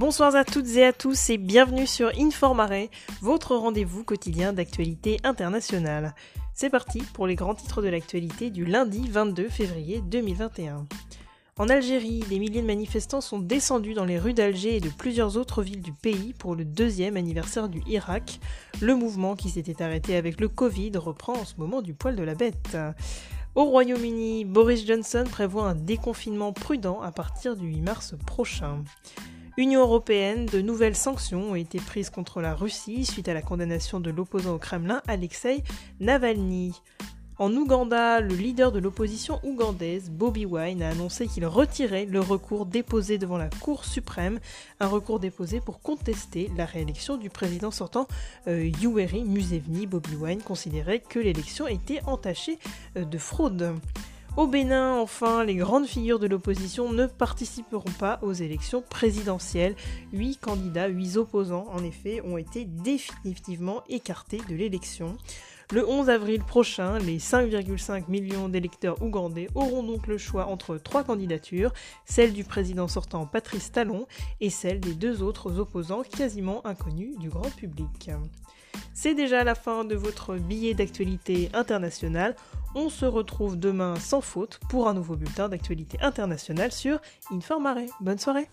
Bonsoir à toutes et à tous et bienvenue sur Informare, votre rendez-vous quotidien d'actualité internationale. C'est parti pour les grands titres de l'actualité du lundi 22 février 2021. En Algérie, des milliers de manifestants sont descendus dans les rues d'Alger et de plusieurs autres villes du pays pour le deuxième anniversaire du Irak. Le mouvement qui s'était arrêté avec le Covid reprend en ce moment du poil de la bête. Au Royaume-Uni, Boris Johnson prévoit un déconfinement prudent à partir du 8 mars prochain. Union européenne, de nouvelles sanctions ont été prises contre la Russie suite à la condamnation de l'opposant au Kremlin Alexei Navalny. En Ouganda, le leader de l'opposition ougandaise, Bobby Wine, a annoncé qu'il retirait le recours déposé devant la Cour suprême, un recours déposé pour contester la réélection du président sortant euh, Yoweri Museveni. Bobby Wine considérait que l'élection était entachée euh, de fraude. Au Bénin, enfin, les grandes figures de l'opposition ne participeront pas aux élections présidentielles. Huit candidats, huit opposants, en effet, ont été définitivement écartés de l'élection. Le 11 avril prochain, les 5,5 millions d'électeurs ougandais auront donc le choix entre trois candidatures, celle du président sortant Patrice Talon et celle des deux autres opposants quasiment inconnus du grand public. C'est déjà la fin de votre billet d'actualité internationale. On se retrouve demain sans faute pour un nouveau bulletin d'actualité internationale sur Informare. Bonne soirée